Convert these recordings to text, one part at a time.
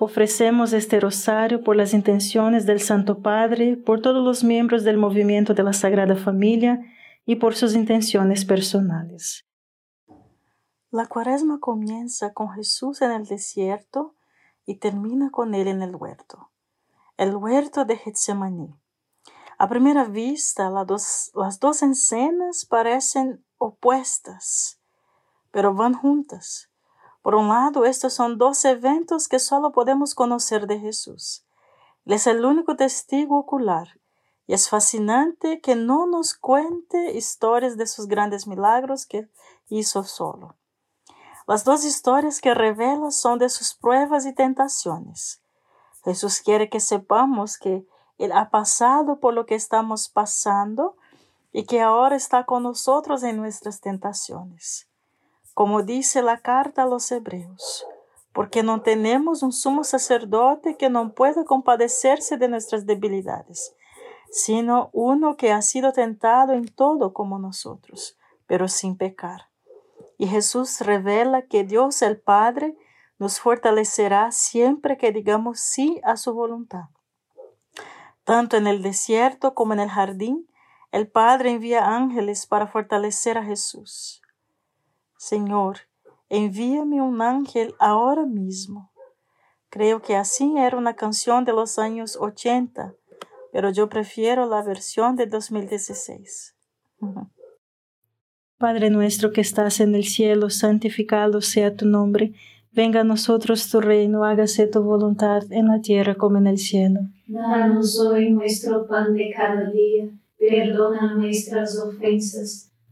Ofrecemos este rosario por las intenciones del Santo Padre, por todos los miembros del movimiento de la Sagrada Familia y por sus intenciones personales. La cuaresma comienza con Jesús en el desierto y termina con él en el huerto, el huerto de Getsemaní. A primera vista, las dos, escenas parecen opuestas, pero van juntas por un lado, estos son dos eventos que solo podemos conocer de Jesús. Él es el único testigo ocular y es fascinante que no nos cuente historias de sus grandes milagros que hizo solo. Las dos historias que revela son de sus pruebas y tentaciones. Jesús quiere que sepamos que Él ha pasado por lo que estamos pasando y que ahora está con nosotros en nuestras tentaciones como dice la carta a los hebreos, porque no tenemos un sumo sacerdote que no puede compadecerse de nuestras debilidades, sino uno que ha sido tentado en todo como nosotros, pero sin pecar. Y Jesús revela que Dios el Padre nos fortalecerá siempre que digamos sí a su voluntad. Tanto en el desierto como en el jardín, el Padre envía ángeles para fortalecer a Jesús. Señor, envíame un ángel ahora mismo. Creo que así era una canción de los años 80, pero yo prefiero la versión de 2016. Padre nuestro que estás en el cielo, santificado sea tu nombre. Venga a nosotros tu reino, hágase tu voluntad en la tierra como en el cielo. Danos hoy nuestro pan de cada día, perdona nuestras ofensas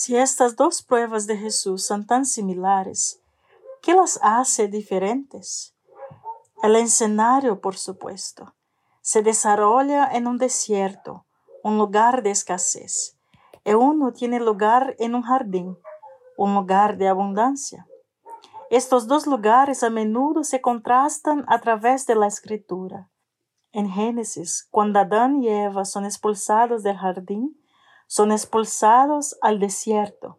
Si estas dos pruebas de Jesús son tan similares, ¿qué las hace diferentes? El escenario, por supuesto, se desarrolla en un desierto, un lugar de escasez, y uno tiene lugar en un jardín, un lugar de abundancia. Estos dos lugares a menudo se contrastan a través de la escritura. En Génesis, cuando Adán y Eva son expulsados del jardín, son expulsados al desierto,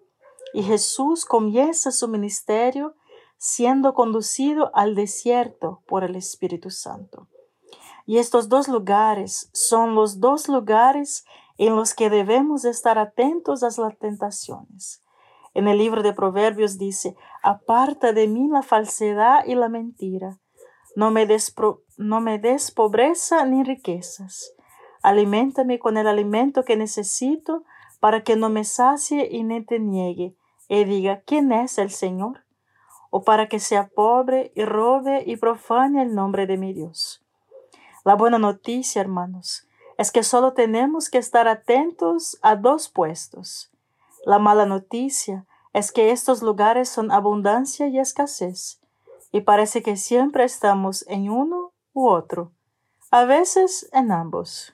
y Jesús comienza su ministerio siendo conducido al desierto por el Espíritu Santo. Y estos dos lugares son los dos lugares en los que debemos estar atentos a las tentaciones. En el libro de Proverbios dice, aparta de mí la falsedad y la mentira. No me, des no me des pobreza ni riquezas. Aliméntame con el alimento que necesito para que no me sacie y ni te niegue y diga, ¿quién es el Señor? O para que sea pobre y robe y profane el nombre de mi Dios. La buena noticia, hermanos, es que solo tenemos que estar atentos a dos puestos la mala noticia es que estos lugares son abundancia y escasez, y parece que siempre estamos en uno u otro, a veces en ambos.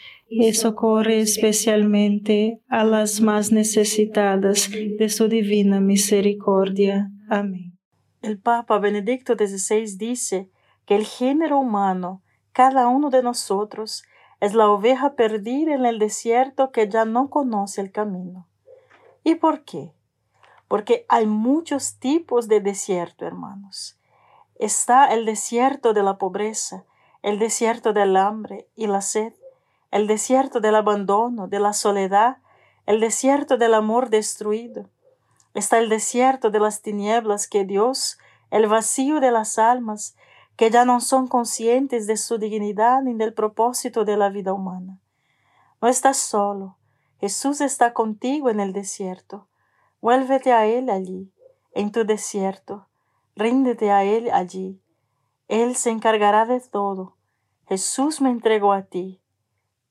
y socorre especialmente a las más necesitadas de su divina misericordia. Amén. El Papa Benedicto XVI dice que el género humano, cada uno de nosotros, es la oveja perdida en el desierto que ya no conoce el camino. ¿Y por qué? Porque hay muchos tipos de desierto, hermanos. Está el desierto de la pobreza, el desierto del hambre y la sed, el desierto del abandono, de la soledad, el desierto del amor destruido. Está el desierto de las tinieblas que Dios, el vacío de las almas, que ya no son conscientes de su dignidad ni del propósito de la vida humana. No estás solo, Jesús está contigo en el desierto. Vuélvete a Él allí, en tu desierto, ríndete a Él allí. Él se encargará de todo. Jesús me entregó a ti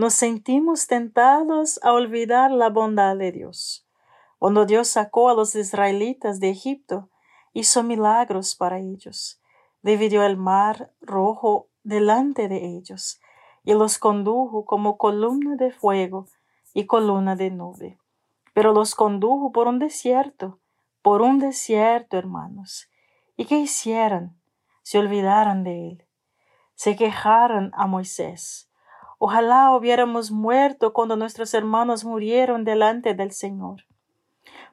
nos sentimos tentados a olvidar la bondad de Dios. Cuando Dios sacó a los israelitas de Egipto, hizo milagros para ellos. Dividió el mar rojo delante de ellos y los condujo como columna de fuego y columna de nube. Pero los condujo por un desierto, por un desierto, hermanos. ¿Y qué hicieron? Se olvidaron de él. Se quejaron a Moisés Ojalá hubiéramos muerto cuando nuestros hermanos murieron delante del Señor.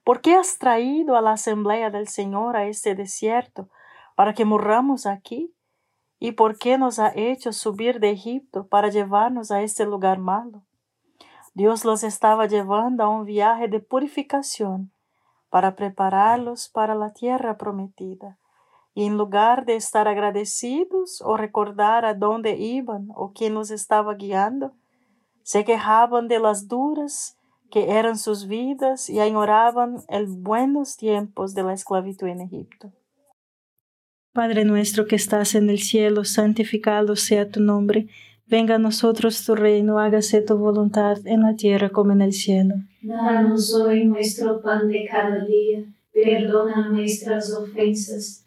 ¿Por qué has traído a la asamblea del Señor a este desierto para que murramos aquí? ¿Y por qué nos ha hecho subir de Egipto para llevarnos a este lugar malo? Dios los estaba llevando a un viaje de purificación para prepararlos para la tierra prometida y en lugar de estar agradecidos o recordar a dónde iban o quién los estaba guiando, se quejaban de las duras que eran sus vidas y añoraban los buenos tiempos de la esclavitud en Egipto. Padre nuestro que estás en el cielo, santificado sea tu nombre. Venga a nosotros tu reino, hágase tu voluntad en la tierra como en el cielo. Danos hoy nuestro pan de cada día, perdona nuestras ofensas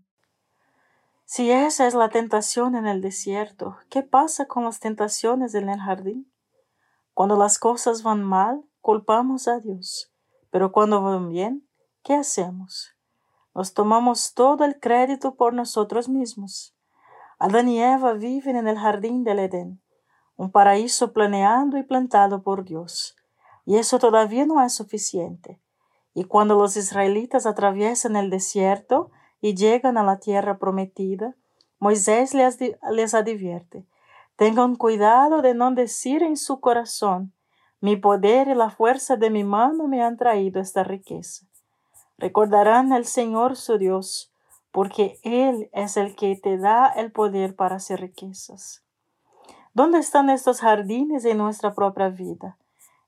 Si esa es la tentación en el desierto, ¿qué pasa con las tentaciones en el jardín? Cuando las cosas van mal, culpamos a Dios, pero cuando van bien, ¿qué hacemos? Nos tomamos todo el crédito por nosotros mismos. Adán y Eva viven en el jardín del Edén, un paraíso planeado y plantado por Dios, y eso todavía no es suficiente. Y cuando los israelitas atraviesan el desierto, y llegan a la tierra prometida, Moisés les, les advierte, tengan cuidado de no decir en su corazón, mi poder y la fuerza de mi mano me han traído esta riqueza. Recordarán al Señor su Dios, porque Él es el que te da el poder para hacer riquezas. ¿Dónde están estos jardines en nuestra propia vida?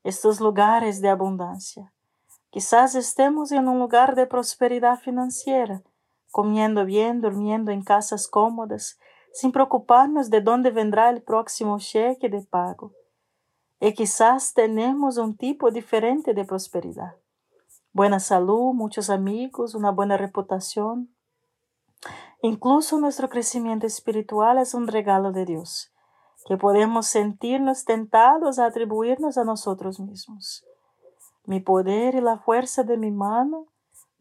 Estos lugares de abundancia. Quizás estemos en un lugar de prosperidad financiera, comiendo bien, durmiendo en casas cómodas, sin preocuparnos de dónde vendrá el próximo cheque de pago. Y quizás tenemos un tipo diferente de prosperidad. Buena salud, muchos amigos, una buena reputación. Incluso nuestro crecimiento espiritual es un regalo de Dios, que podemos sentirnos tentados a atribuirnos a nosotros mismos. Mi poder y la fuerza de mi mano